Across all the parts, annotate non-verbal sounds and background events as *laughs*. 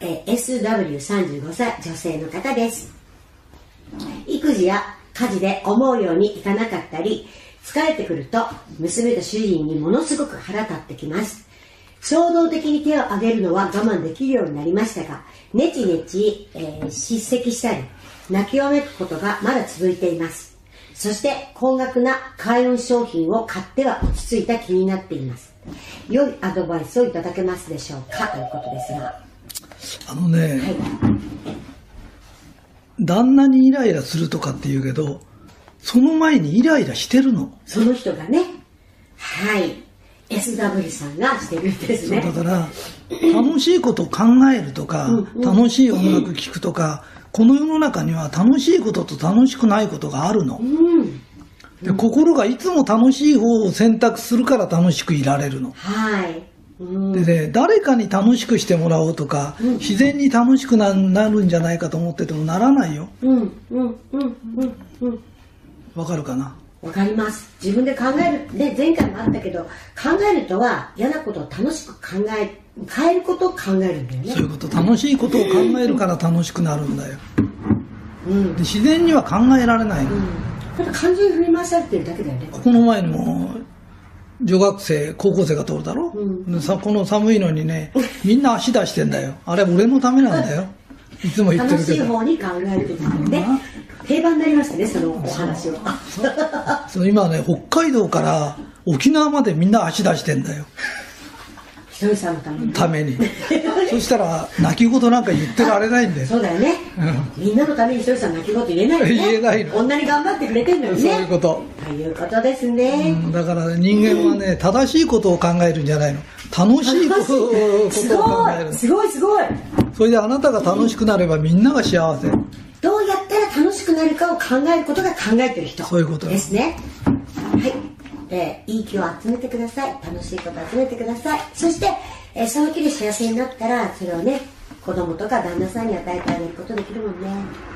え SW35 歳女性の方です。育児や家事で思うようにいかなかったり疲れてくると娘と主人にものすごく腹立ってきます。衝動的に手を挙げるのは我慢できるようになりましたがネチネチ、えー叱責したり泣きわめくことがまだ続いています。そして高額な開運商品を買っては落ち着いた気になっています。良いアドバイスをいただけますでしょうか？ということですが。あのね、はい旦那にイライラするとかって言うけど、その前にイライラしてるの。その人がねはい SW さんがしてるんですねだから、楽しいことを考えるとか、楽しい音楽聴くとか、この世の中には楽しいことと楽しくないことがあるの。うんで心がいつも楽しい方を選択するから楽しくいられるの。はいうんでね、誰かに楽しくしてもらおうとか、自然に楽しくななるんじゃないかと思っててもならないよ。うんうんうんうんうん。わかるかな？わかります。自分で考えるね前回もあったけど考えるとは嫌なことを楽しく考え変えることを考えるんだよね。そういうこと、楽しいことを考えるから楽しくなるんだよ。うん。で自然には考えられないの。ただ感情に振り回されてるだけだよね。この前にも、女学生、高校生が通るだろ、うんでさこの寒いのにね、みんな足出してんだよ。あれ俺のためなんだよ。いつも言って楽しいるけど。方に考えるってことね定番になりましたねそのお話はその今ね、北海道から沖縄までみんな足出してんだよ。ひとりさんのために。ために。そしたら、泣き言なんか言ってられないんだよ。そうだよね、みんなのためにひとりさん泣き言言えないよね。言えないの。こんなに頑張ってくれてんのにそうねいうこと。ということですね、うん。だから人間はね、正しいことを考えるんじゃないの。楽しいことを考ごえる。い。すごいすごい。それであなたが楽しくなればみんなが幸せ。どうやったら楽しくなるかを考えることが考えてる人。そういうことよですね。はい、えーいい気を集めてください。楽しいことを集めてください。そして、えーその気で幸せになったらそれをね子供とか旦那さんに与えてあげることできるもんね。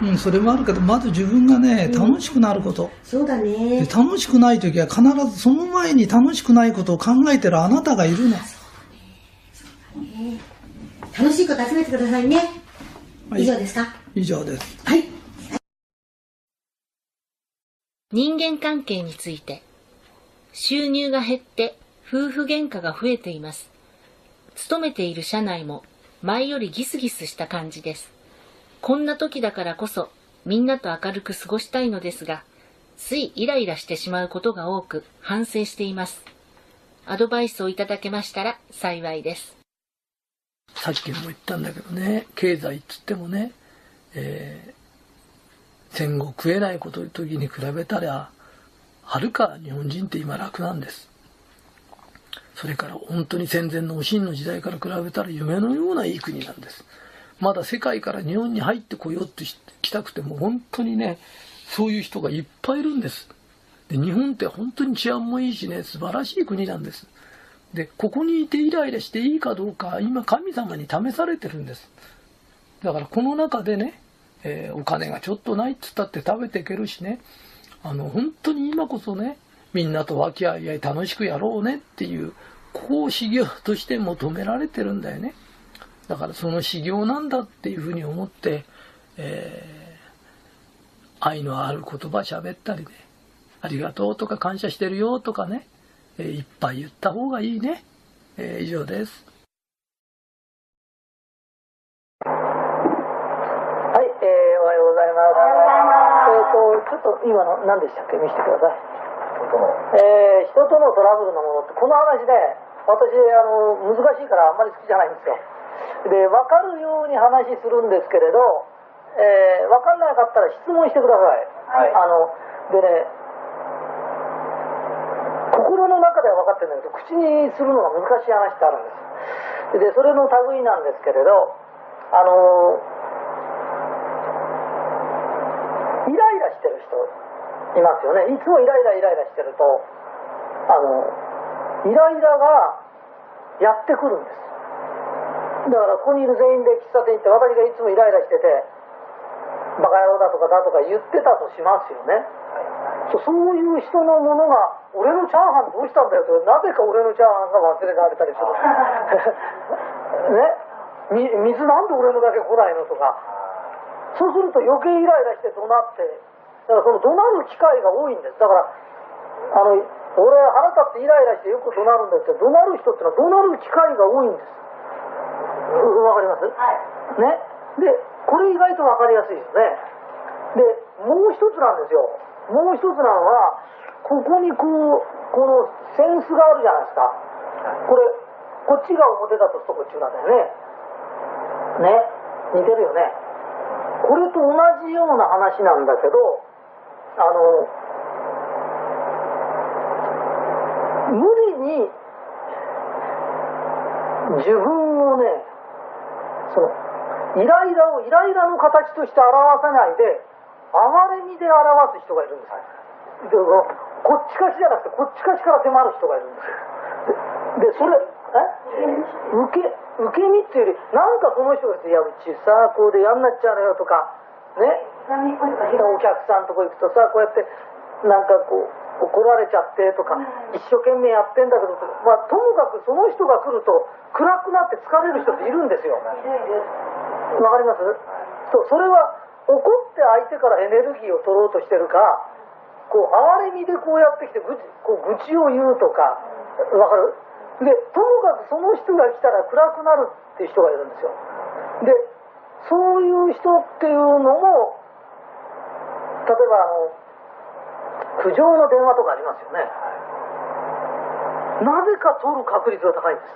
うん、それもあるけど、まず自分がね、楽しくなること。そうだでね楽しくない時は必ずその前に楽しくないことを考えてるあなたがいるの。楽しいこと集めてくださいね、はい。以上ですか？以上です。はい。人間関係について収入が減って夫婦喧嘩が増えています。勤めている社内も前よりギスギスした感じです。こんな時だからこそみんなと明るく過ごしたいのですがついイライラしてしまうことが多く反省しています。アドバイスをいただけましたら幸いです。さっきも言ったんだけどね、経済っつってもね、えー戦後食えないこと時に比べたら、はるか日本人って今楽なんです。それから本当に戦前のおしんの時代から比べたら夢のようないい国なんです。まだ世界から日本に入ってこようって来たくても本当にね、そういう人がいっぱいいるんです。で日本って本当に治安もいいしね、素晴らしい国なんです。で、ここにいてイライラしていいかどうか、今神様に試されてるんです。だからこの中でね、えーお金がちょっとないっつったって食べていけるしね、あの、本当に今こそね、みんなと和気あいあい楽しくやろうねっていう、ここを修行として求められてるんだよね。だからその修行なんだっていうふうに思って、えー愛のある言葉喋ったりね、ありがとうとか感謝してるよとかね、えーいっぱい言った方がいいね。えー以上です。ちょっと今の何でしたっけ見せてください。えー人とのトラブルのものって、この話ね、私、あの、難しいからあんまり好きじゃないんですよ。で、分かるように話するんですけれど、えー分かんなかったら質問してください。はいあの、でね、心の中では分かってるんだけど、口にするのが難しい話ってあるんです。で、それの類なんですけれど、あの、イライラしてる人いますよね。いつもイライライライラしてると、あの、イライラがやってくるんです。だからここにいる全員で喫茶店行って私がいつもイライラしてて、バカ野郎だとかだとか言ってたとしますよね。そうそういう人のものが、俺のチャーハンどうしたんだよと、なぜか俺のチャーハンが忘れられたりする。*laughs* ね。み水なんで俺のだけ来ないのとかそうすると余計イライラして怒鳴ってだからその怒鳴る機会が多いんです。だからあの俺腹立ってイライラしてよく怒鳴るんだけど怒鳴る人ってのは怒鳴る機会が多いんです。うわかります、ね？でこれ意外とわかりやすいですね。でもう一つなんですよ。もう一つなのはここにこうこのセンスがあるじゃないですか。これこっちが表だとするとこっち裏だよね。ね？似てるよね。これと同じような話なんだけどあの無理に自分をねそのイライラをイライラの形として表さないで哀れみで表す人がいるんです。でこっちかしじゃなくてこっちかしから迫る人がいるんです。でそれえ？受け受け身っていうよりなんかその人がいやうちさこうで嫌になっちゃうのよとかね？お客さんとこ行くとさこうやってなんかこう怒られちゃってとか一生懸命やってんだけど、まあ、ともかくその人が来ると暗くなって疲れる人っているんですよわかります？そうそれは怒って相手からエネルギーを取ろうとしてるかこう哀れみでこうやってきて愚痴こう愚痴を言うとかわかる？でともかくその人が来たら暗くなるっていう人がいるんですよ。でそういう人っていうのも例えばあの苦情の電話とかありますよね。なぜか取る確率が高いんです。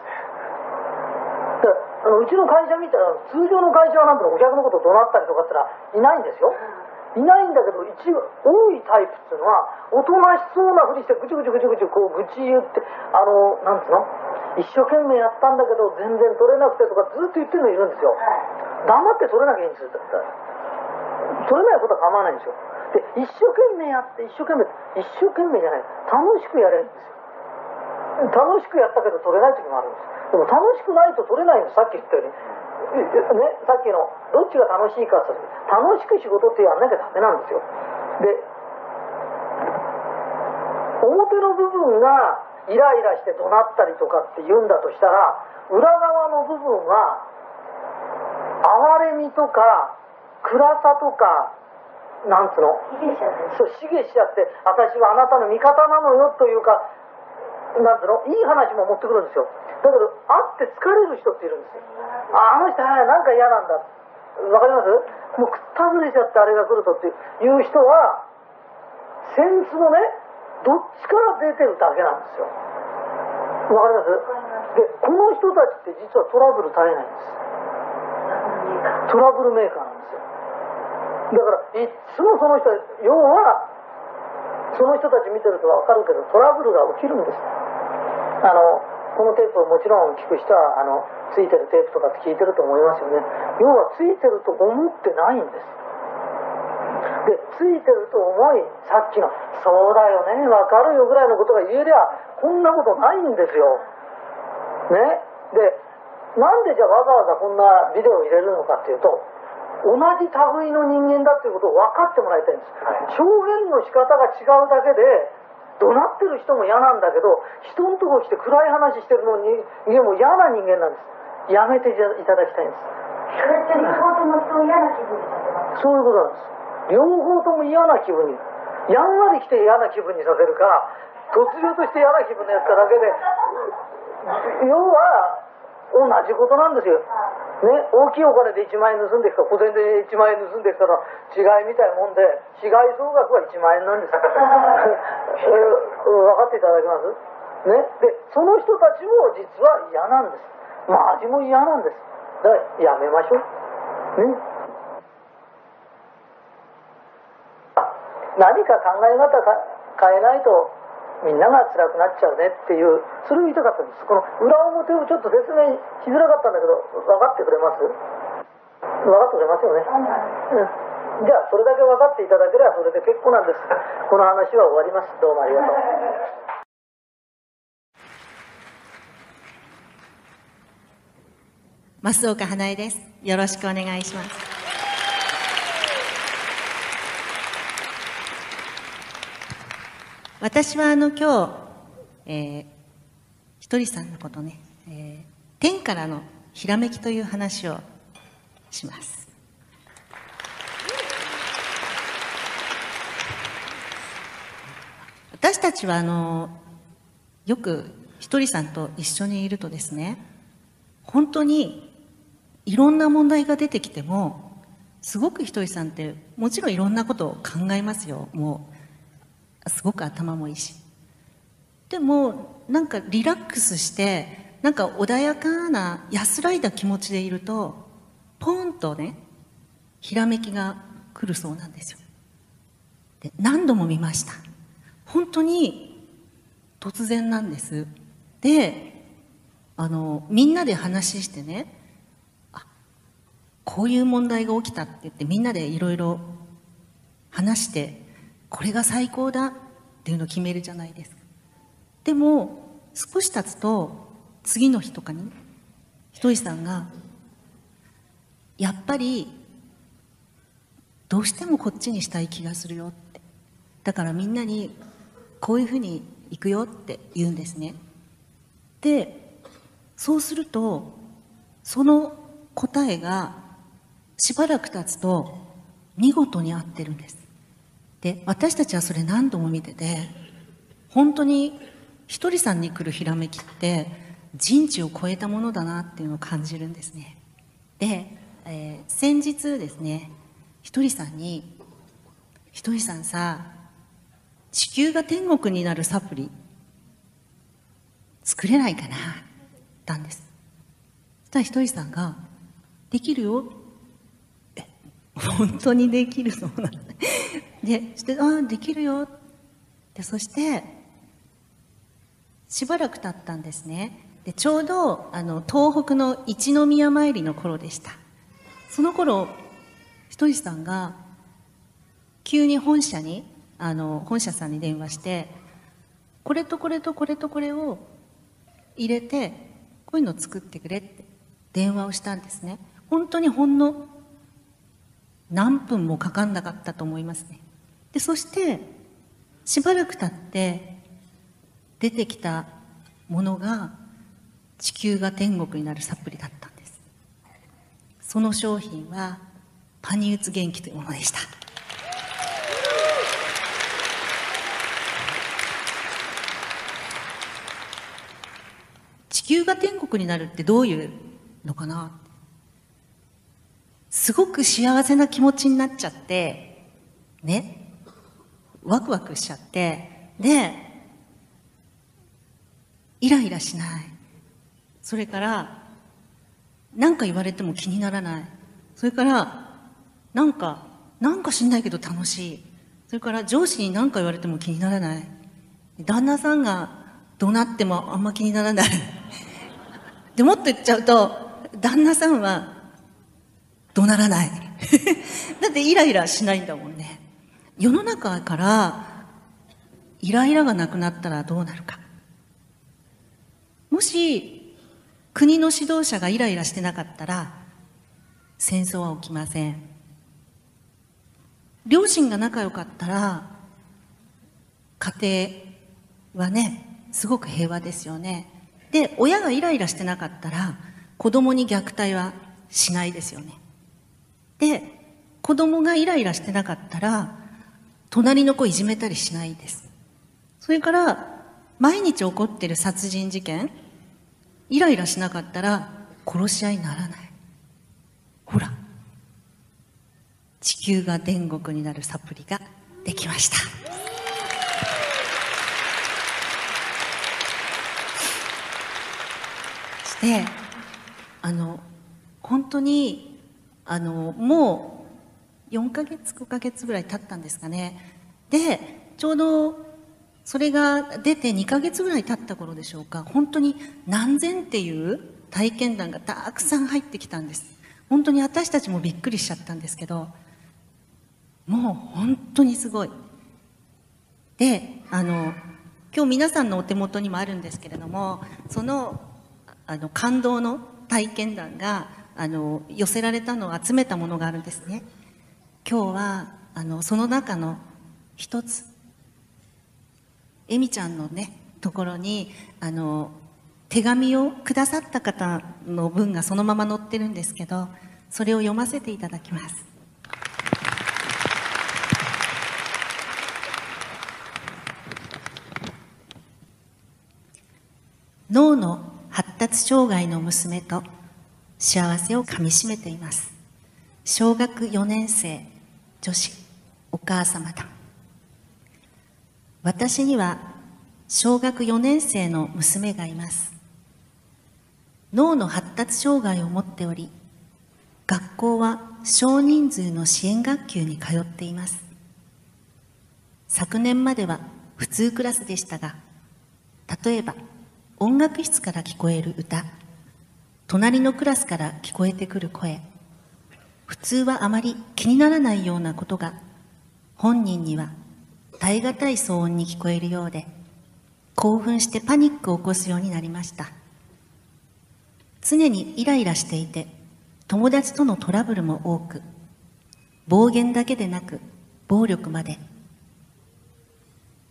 であのうちの会社見たら通常の会社はなんてお客のこと怒鳴ったりとかってのはいないんですよ。いないんだけど一多いタイプっていうのはおとなしそうなふりしてぐちぐちぐちぐちこう愚痴言ってあのなんつうの？一生懸命やったんだけど全然取れなくてとかずっと言ってるのいるんですよ。黙って取れなきゃいいんですよだったら取れないことは構わないんですよ。で一生懸命やって一生懸命一生懸命じゃない楽しくやれるんですよ。楽しくやったけど取れない時もあるんです。でも楽しくないと取れないんですさっき言ったように。ね、さっきのどっちが楽しいかって楽しく仕事ってやんなきゃダメなんですよ。で表の部分がイライラして怒鳴ったりとかって言うんだとしたら裏側の部分は哀れみとか暗さとかなんつうの？そうしちゃって私はあなたの味方なのよというかなんつうの？いい話も持ってくるんですよ。だけど会って疲れる人っているんですよ。あの人はなんか嫌なんだ。わかります？もうくったぐれちゃってあれが来るとっていう人はセンスのねどっちから出てるだけなんですよ。わかります？でこの人たちって実はトラブル絶えないんです。トラブルメーカーだからいつもその人要はその人たち見てると分かるけどトラブルが起きるんです。あのこのテープをもちろん聞く人はあのついてるテープとかって聞いてると思いますよね。要はついてると思ってないんです。でついてると思いさっきの「そうだよねわかるよ」ぐらいのことが言えりゃこんなことないんですよ。ね。でなんでじゃあわざわざこんなビデオを入れるのかっていうと同じ類の人間だっていうことを分かってもらいたいんです、表現の仕方が違うだけで怒鳴ってる人も嫌なんだけど人のとこ来て暗い話してるのにでも嫌な人間なんです。やめていただきたいんです。それって両方ともそう嫌な気分にさせますそういうことなんです。両方とも嫌な気分にやんわり来て嫌な気分にさせるか突如として嫌な気分でやっただけで要は同じことなんですよね、大きいお金で1万円盗んできた小銭で1万円盗んできたら違いみたいなもんで被害総額は1万円な *laughs* んですえー分かっていただけます？ね？でその人たちも実は嫌なんです。まあ味も嫌なんです。だからやめましょう。ね？あ何か考え方か変えないとみんなが辛くなっちゃうねっていうそれを言いたかったんです。この裏表をちょっと説明しづらかったんだけど分かってくれます？分かってくれますよね、うん、じゃあそれだけ分かっていただければそれで結構なんです。この話は終わります。どうもありがとう。*laughs* 増岡花江です。よろしくお願いします私はあの今日、えー、ひとりさんのことね、えー、天からのひらめきという話をします。私たちはあのよくひとりさんと一緒にいるとですね本当にいろんな問題が出てきてもすごくひとりさんってもちろんいろんなことを考えますよ。もうすごく頭もいいし。でもなんかリラックスしてなんか穏やかな安らいだ気持ちでいるとポンとねひらめきが来るそうなんですよ。で何度も見ました。本当に突然なんです。であのみんなで話してねあこういう問題が起きたって言ってみんなでいろいろ話してこれが最高だっていうのを決めるじゃないですか。でも少し経つと次の日とかにひとりさんがやっぱりどうしてもこっちにしたい気がするよって。だからみんなにこういうふうに行くよって言うんですね。でそうするとその答えがしばらく経つと見事に合ってるんです。で私たちはそれ何度も見てて本当にひとりさんに来るひらめきって人知を超えたものだなっていうのを感じるんですね。で、えー先日ですねひとりさんに「ひとりさんさ地球が天国になるサプリ作れないかな?」たんです。そしたらひとりさんが「できるよ」本当にできるそうなんだでして「ああできるよ」でそしてしばらく経ったんですね。でちょうどあの東北の一宮参りの頃でした。その頃ひとりさんが急に本社にあの本社さんに電話してこれとこれとこれとこれを入れてこういうのを作ってくれって電話をしたんですね。本当にほんの何分もかかんなかったと思いますね。でそしてしばらく経って出てきたものが地球が天国になるサプリだったんです。その商品はパニウツ元気というものでした。地球が天国になるってどういうのかな？すごく幸せな気持ちになっちゃってね。ワクワクしちゃってでイライラしない。それから何か言われても気にならない。それからなんかなんか知んないけど楽しい。それから上司に何か言われても気にならない。旦那さんが怒鳴ってもあんま気にならない。でもっと言っちゃうと旦那さんは怒鳴らない。*laughs* だってイライラしないんだもんね。世の中からイライラがなくなったらどうなるか。もし国の指導者がイライラしてなかったら戦争は起きません。両親が仲良かったら家庭はねすごく平和ですよね。で親がイライラしてなかったら子供に虐待はしないですよね。で子供がイライラしてなかったら隣の子いじめたりしないです。それから毎日起こってる殺人事件イライラしなかったら殺し合いにならない。ほら地球が天国になるサプリができました。そしてあの本当にあのもう4ヶ月5ヶ月ぐらい経ったんですかね。でちょうどそれが出て2ヶ月ぐらい経った頃でしょうか。本当に何千っていう体験談がたくさん入ってきたんです。本当に私たちもびっくりしちゃったんですけどもう本当にすごい。であの今日皆さんのお手元にもあるんですけれどもそのあの感動の体験談があの寄せられたのを集めたものがあるんですね。今日はあのその中の一つエミちゃんのねところにあの手紙をくださった方の文がそのまま載ってるんですけど、それを読ませていただきます。脳の発達障害の娘と幸せをかみしめています。小学4年生、女子、お母様だ。私には小学4年生の娘がいます。脳の発達障害を持っており、学校は少人数の支援学級に通っています。昨年までは普通クラスでしたが、例えば音楽室から聞こえる歌、隣のクラスから聞こえてくる声、普通はあまり気にならないようなことが、本人には耐え難い騒音に聞こえるようで、興奮してパニックを起こすようになりました。常にイライラしていて、友達とのトラブルも多く、暴言だけでなく、暴力まで。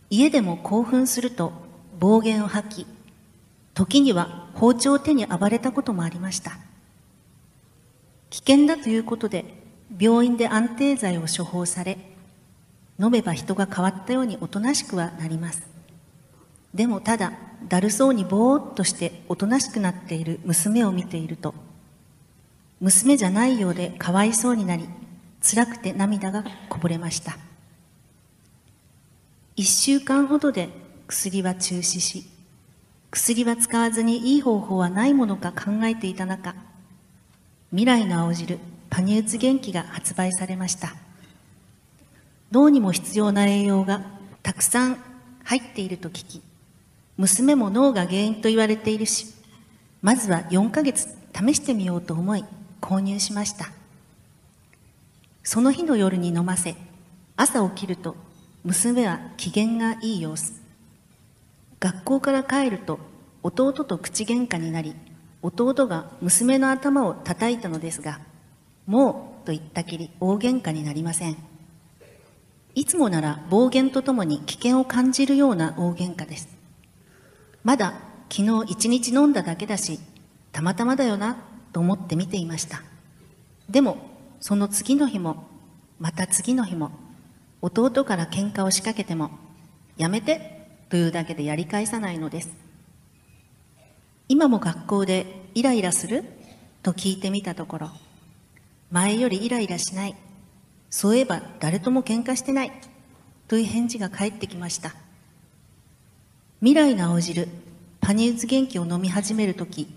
家でも興奮すると暴言を吐き、時には包丁を手に暴れたこともありました。危険だということで、病院で安定剤を処方され、飲めば人が変わったようにおとなしくはなります。でもただ、だるそうにぼーっとしておとなしくなっている娘を見ていると、娘じゃないようでかわいそうになり、辛くて涙がこぼれました。一週間ほどで薬は中止し、薬は使わずにいい方法はないものか考えていた中、未来の青汁パニューツ元気が発売されました。脳にも必要な栄養がたくさん入っていると聞き、娘も脳が原因と言われているし、まずは4ヶ月試してみようと思い購入しました。その日の夜に飲ませ、朝起きると娘は機嫌がいい様子。学校から帰ると弟と口喧嘩になり、弟が娘の頭を叩いたのですが、もうと言ったきり大喧嘩になりません。いつもなら暴言とともに危険を感じるような大喧嘩です。まだ昨日一日飲んだだけだし、たまたまだよなと思って見ていました。でも、その次の日も、また次の日も、弟から喧嘩を仕掛けても、やめてというだけでやり返さないのです。今も学校でイライラする？と聞いてみたところ、前よりイライラしない。そういえば誰とも喧嘩してない。という返事が返ってきました。未来の青汁、パニューズ元気を飲み始めるとき、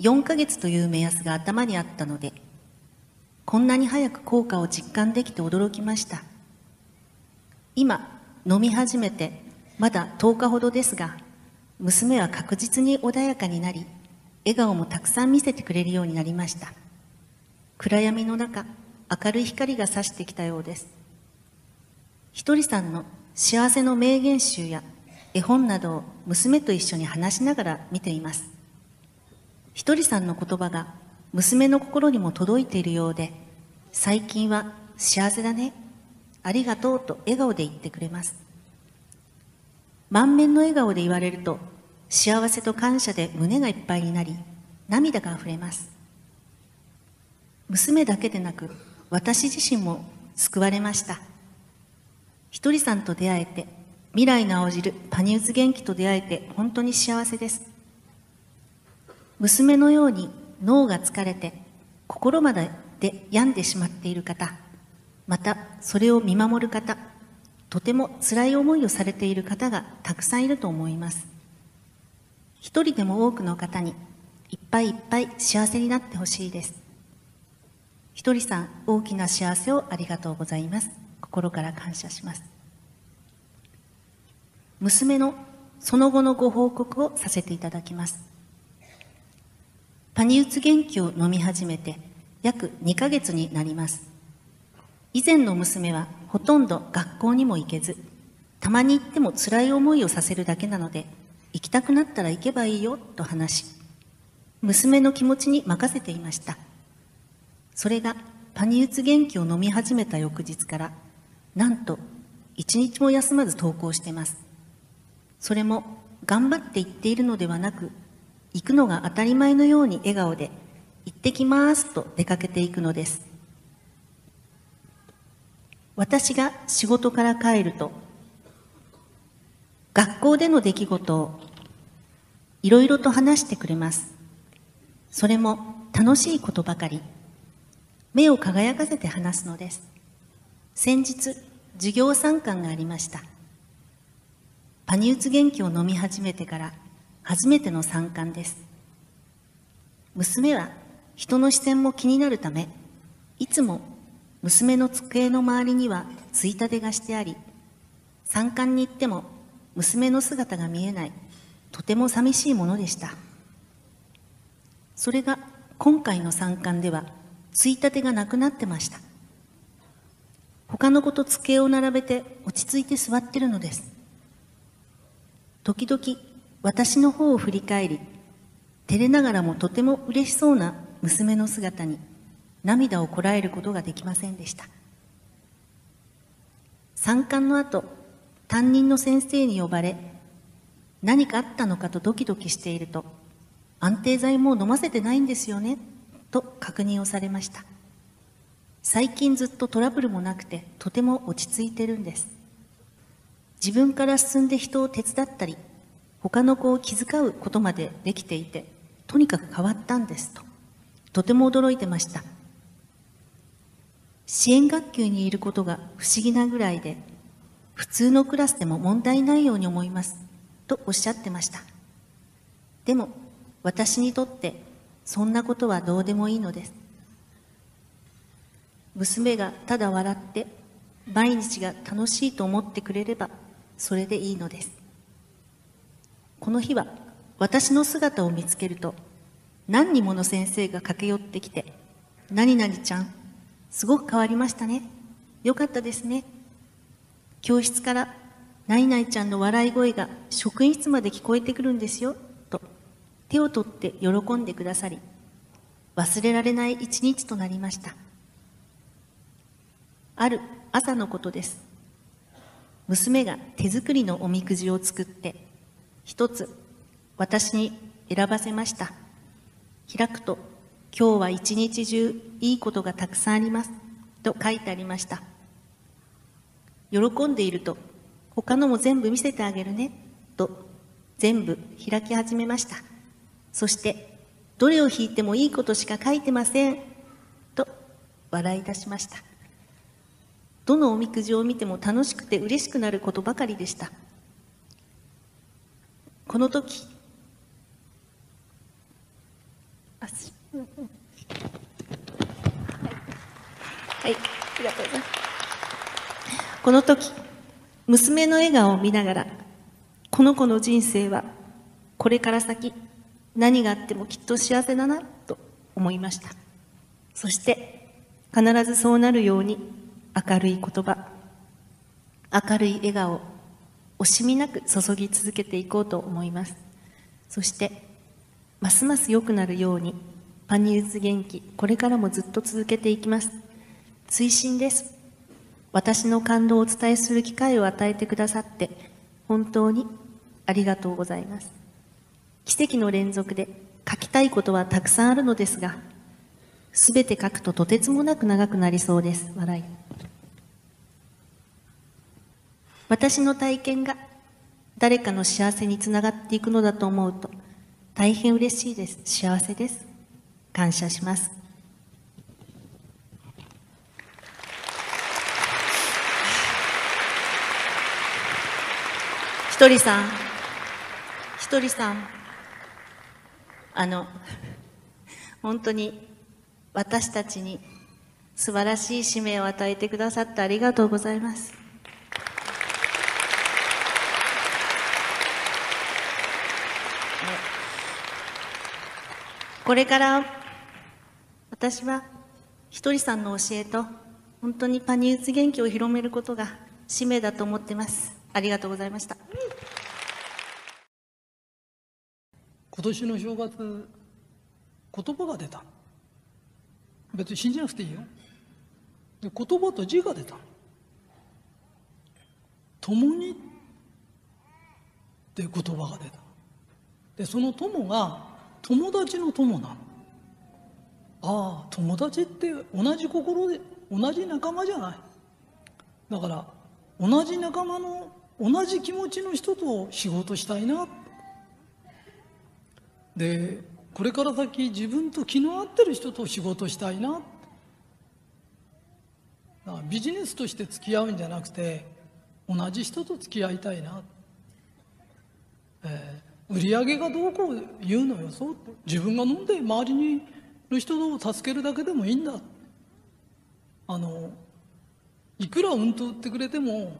4ヶ月という目安が頭にあったので、こんなに早く効果を実感できて驚きました。今、飲み始めてまだ10日ほどですが、娘は確実に穏やかになり、笑顔もたくさん見せてくれるようになりました。暗闇の中、明るい光が差してきたようです。ひとりさんの幸せの名言集や絵本などを娘と一緒に話しながら見ています。ひとりさんの言葉が娘の心にも届いているようで、最近は幸せだね、ありがとうと笑顔で言ってくれます。満面の笑顔で言われると、幸せと感謝で胸がいっぱいになり、涙が溢れます。娘だけでなく、私自身も救われました。ひとりさんと出会えて、未来の青汁、パニューズ元気と出会えて本当に幸せです。娘のように脳が疲れて、心まで病んでしまっている方、またそれを見守る方、とても辛い思いをされている方がたくさんいると思います。一人でも多くの方にいっぱいいっぱい幸せになってほしいです。ひとりさん、大きな幸せをありがとうございます。心から感謝します。娘のその後のご報告をさせていただきます。パニウツ元気を飲み始めて約2ヶ月になります。以前の娘はほとんど学校にも行けず、たまに行っても辛い思いをさせるだけなので、行きたくなったら行けばいいよと話し、娘の気持ちに任せていました。それがパニウツ元気を飲み始めた翌日から、なんと一日も休まず登校してます。それも頑張って言っているのではなく、行くのが当たり前のように笑顔で、行ってきますと出かけていくのです。私が仕事から帰ると、学校での出来事をいろいろと話してくれます。それも楽しいことばかり。目を輝かせて話すのです。先日、授業参観がありました。パニューツ元気を飲み始めてから初めての参観です。娘は人の視線も気になるため、いつも娘の机の周りにはついたてがしてあり、参観に行っても娘の姿が見えない、とても寂しいものでした。それが今回の参観では、ついたてがなくなってました。他の子と机を並べて落ち着いて座ってるのです。時々私の方を振り返り、照れながらもとても嬉しそうな娘の姿に涙をこらえることができませんでした。参観の後、担任の先生に呼ばれ、何かあったのかとドキドキしていると、安定剤もう飲ませてないんですよね、と確認をされました。最近ずっとトラブルもなくて、とても落ち着いてるんです。自分から進んで人を手伝ったり、他の子を気遣うことまでできていて、とにかく変わったんですと、とても驚いてました。支援学級にいることが不思議なぐらいで、普通のクラスでも問題ないように思います、とおっしゃってました。でも、私にとって、そんなことはどうでもいいのです。娘がただ笑って、毎日が楽しいと思ってくれれば、それでいいのです。この日は、私の姿を見つけると、何人もの先生が駆け寄ってきて、何々ちゃん、すごく変わりましたね。よかったですね。教室から、何々ちゃんの笑い声が職員室まで聞こえてくるんですよ、と手を取って喜んでくださり、忘れられない一日となりました。ある朝のことです。娘が手作りのおみくじを作って、一つ私に選ばせました。開くと、今日は一日中いいことがたくさんあります。と書いてありました。喜んでいると、他のも全部見せてあげるね。と全部開き始めました。そして、どれを引いてもいいことしか書いてません。と笑い出しました。どのおみくじを見ても楽しくて嬉しくなることばかりでした。この時、あすはい、ありがとうございます。この時、娘の笑顔を見ながら、この子の人生は、これから先、何があってもきっと幸せだな、と思いました。そして、必ずそうなるように、明るい言葉、明るい笑顔、惜しみなく注ぎ続けていこうと思います。そして、ますます良くなるように、パニューズ元気、これからもずっと続けていきます。追伸です。私の感動をお伝えする機会を与えてくださって、本当にありがとうございます。奇跡の連続で書きたいことはたくさんあるのですが、すべて書くととてつもなく長くなりそうです。笑い。私の体験が誰かの幸せにつながっていくのだと思うと、大変嬉しいです。幸せです。感謝します。ひとりさん、ひとりさん、あの、本当に私たちに素晴らしい使命を与えてくださってありがとうございます。これから私はひとりさんの教えと本当にパニューズ元気を広めることが使命だと思ってます。ありがとうございました。今年の正月言葉が出た。別に信じなくていいよ。で言葉と字が出た。共にって言葉が出た。でその友が友達の友なの。ああ友達って同じ心で同じ仲間じゃない。だから同じ仲間の同じ気持ちの人と仕事したいな。でこれから先自分と気の合ってる人と仕事したいな。ビジネスとして付き合うんじゃなくて同じ人と付き合いたいな、えー、売り上げがどうこう言うのよそう。自分が飲んで周りにの人を助けるだけでもいいんだ。あのいくらうんと売ってくれても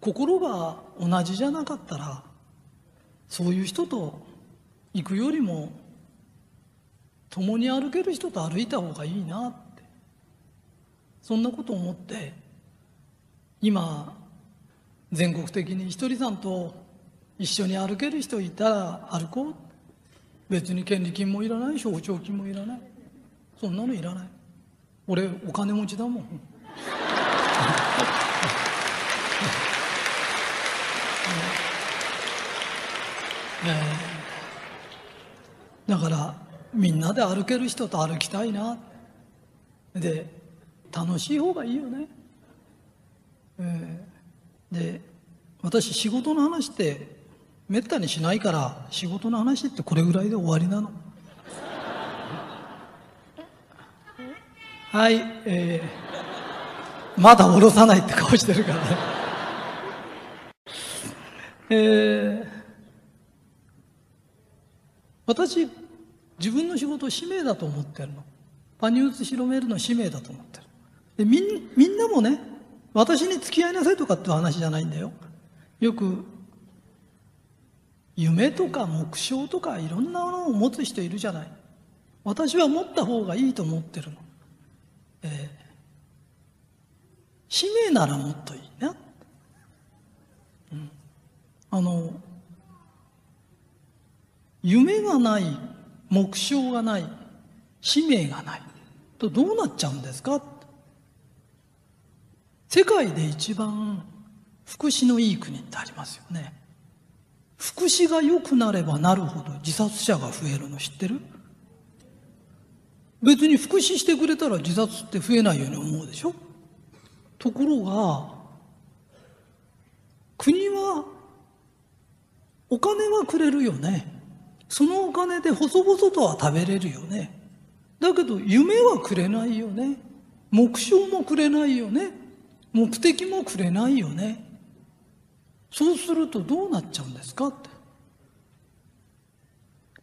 心が同じじゃなかったらそういう人と行くよりも共に歩ける人と歩いた方がいいなって。そんなことを思って今全国的にひとりさんと一緒に歩ける人いたら歩こうって別に権利金もいらないし補償金もいらない。そんなのいらない。俺お金持ちだもん。*laughs* だからみんなで歩ける人と歩きたいな。で楽しい方がいいよね、えー、で私仕事の話ってめったにしないから仕事の話ってこれぐらいで終わりなの。はいえー、まだ下ろさないって顔してるからね。えー、私自分の仕事を使命だと思ってるの。パニュース広めるの使命だと思ってる。でみんみんなもね私に付き合いなさいとかって話じゃないんだよ。よく夢とか目標とかいろんなものを持つ人いるじゃない。私は持った方がいいと思ってるの、えー、使命ならもっといいな、うん、あの夢がない目標がない使命がないとどうなっちゃうんですか？世界で一番福祉のいい国ってありますよね。福祉が良くなればなるほど自殺者が増えるの知ってる？別に福祉してくれたら自殺って増えないように思うでしょ？ところが国はお金はくれるよね。そのお金で細々とは食べれるよね。だけど夢はくれないよね。目標もくれないよね。目的もくれないよね。そうするとどうなっちゃうんですかって。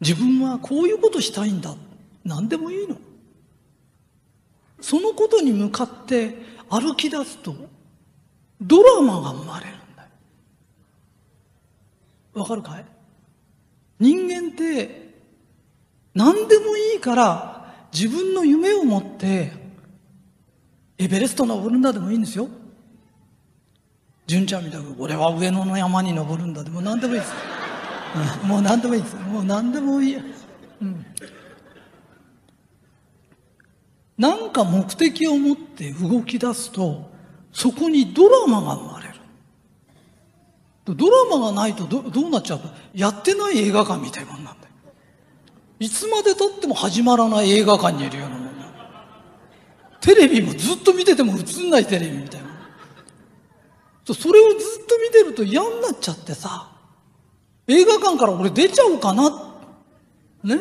自分はこういうことしたいんだ。何でもいいの。そのことに向かって歩き出すとドラマが生まれるんだよ。わかるかい？人間って何でもいいから自分の夢を持ってエベレスト登るんだでもいいんですよ。純ちゃんみたく俺は上野の山に登るんだ。でも何でもいいです、うん、もう何でもいいです。もう何でもいい、うん、なんか目的を持って動き出すとそこにドラマが生まれる。ドラマがないとどどうなっちゃうやってない映画館みたいなもんなんだよ。いつまでたっても始まらない映画館にいるようなもんテレビもずっと見てても映んないテレビみたいな。それをずっと見てると嫌になっちゃってさ、映画館から俺出ちゃおうかな？ね？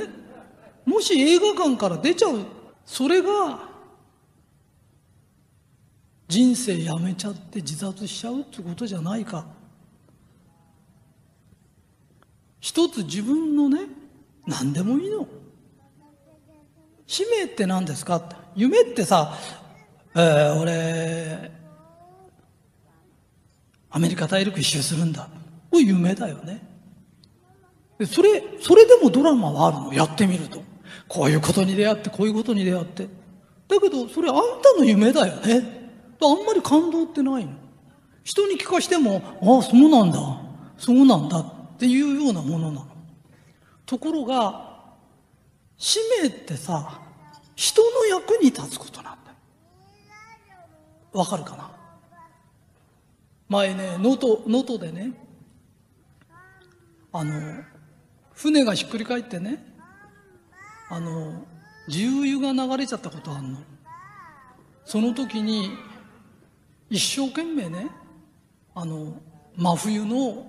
もし映画館から出ちゃう、それが、人生やめちゃって自殺しちゃうってことじゃないか。一つ自分のね、何でもいいの。使命って何ですか？って。夢ってさ、えー、俺、アメリカ大陸一周するんだ。これ夢だよね。それ、それでもドラマはあるの？やってみると。こういうことに出会って、こういうことに出会って。だけど、それあんたの夢だよね。あんまり感動ってないの。人に聞かしても、ああ、そうなんだ。そうなんだ。っていうようなものなの。ところが、使命ってさ、人の役に立つことなんだよ。わかるかな？前ね能登能登でねあの船がひっくり返ってねあの重油が流れちゃったことあんの。その時に一生懸命ねあの真冬の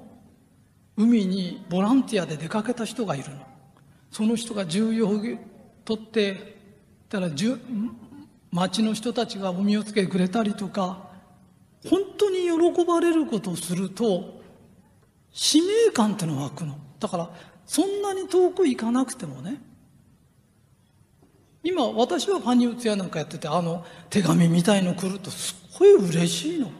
海にボランティアで出かけた人がいるの。その人が重油を取ってたら町の人たちがお身をつけてくれたりとか本当に喜ばれることをすると使命感ってのが湧くの。だからそんなに遠く行かなくてもね。今私はファニー・ウツヤなんかやっててあの手紙みたいの来るとすっごい嬉しいの。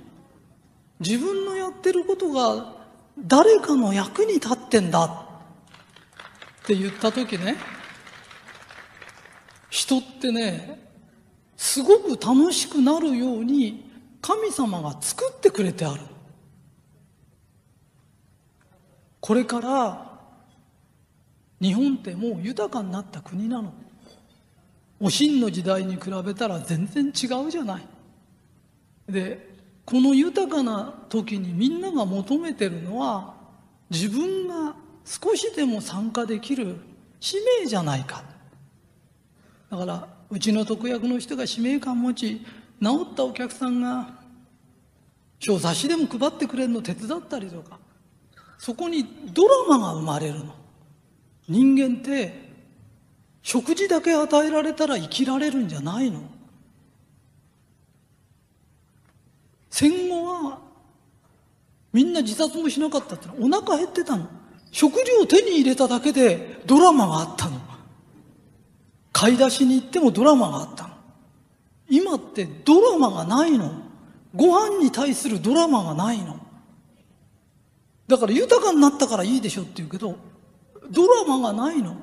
自分のやってることが誰かの役に立ってんだ。って言った時ね人ってねすごく楽しくなるように神様が作ってくれてある。これから日本ってもう豊かになった国なの。おしんの時代に比べたら全然違うじゃない。でこの豊かな時にみんなが求めてるのは自分が少しでも参加できる使命じゃないか。だからうちの特約の人が使命感持ち治ったお客さんが小雑誌でも配ってくれるの手伝ったりとかそこにドラマが生まれるの。人間って食事だけ与えられたら生きられるんじゃないの。戦後はみんな自殺もしなかったってお腹減ってたの。食料を手に入れただけでドラマがあったの。買い出しに行ってもドラマがあったの。今ってドラマがないの？ご飯に対するドラマがないの？だから豊かになったからいいでしょって言うけどドラマがないの？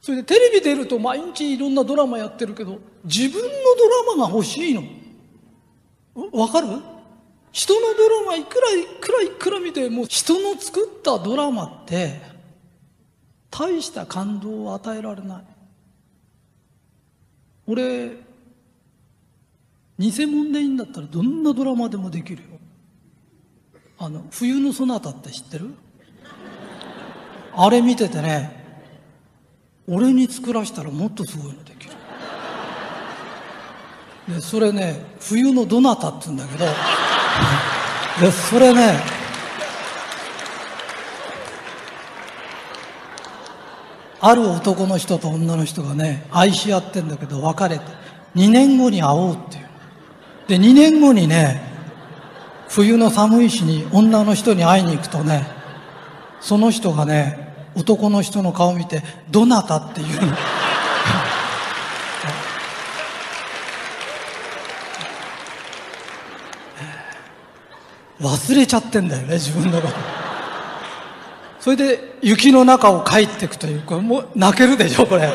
それでテレビ出ると毎日いろんなドラマやってるけど自分のドラマが欲しいの？わかる？人のドラマいくらいくらいくら見ても人の作ったドラマって大した感動を与えられない。俺偽物でいいんだったらどんなドラマでもできるよ。あの冬のソナタって知ってる？あれ見ててね俺に作らしたらもっとすごいのできる。でそれね冬のどなたって言うんだけどでそれねある男の人と女の人がね愛し合ってんだけど別れて2年後に会おうっていう。で2年後にね冬の寒い日に女の人に会いに行くとねその人がね男の人の顔を見て「どなた?」って言うの。忘れちゃってんだよね自分のことそれで雪の中を帰っていくというこれもう泣けるでしょこれ、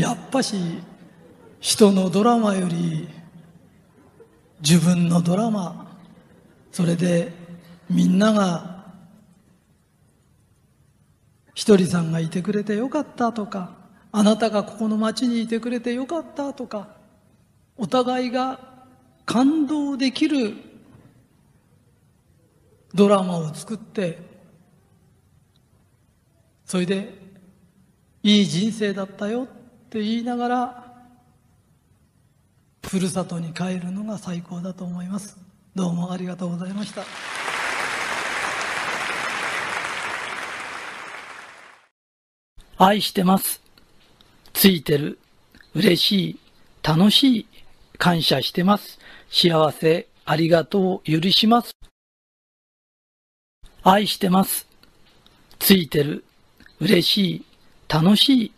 やっぱし人のドラマより自分のドラマそれでみんながひとりさんがいてくれてよかったとかあなたがここの町にいてくれてよかったとかお互いが感動できるドラマを作ってそれでいい人生だったよって言いながらふるさとに帰るのが最高だと思います。どうもありがとうございました。愛してます。ついてる。嬉しい。楽しい。感謝してます。幸せ。ありがとう。許します。愛してます。ついてる。嬉しい。楽しい。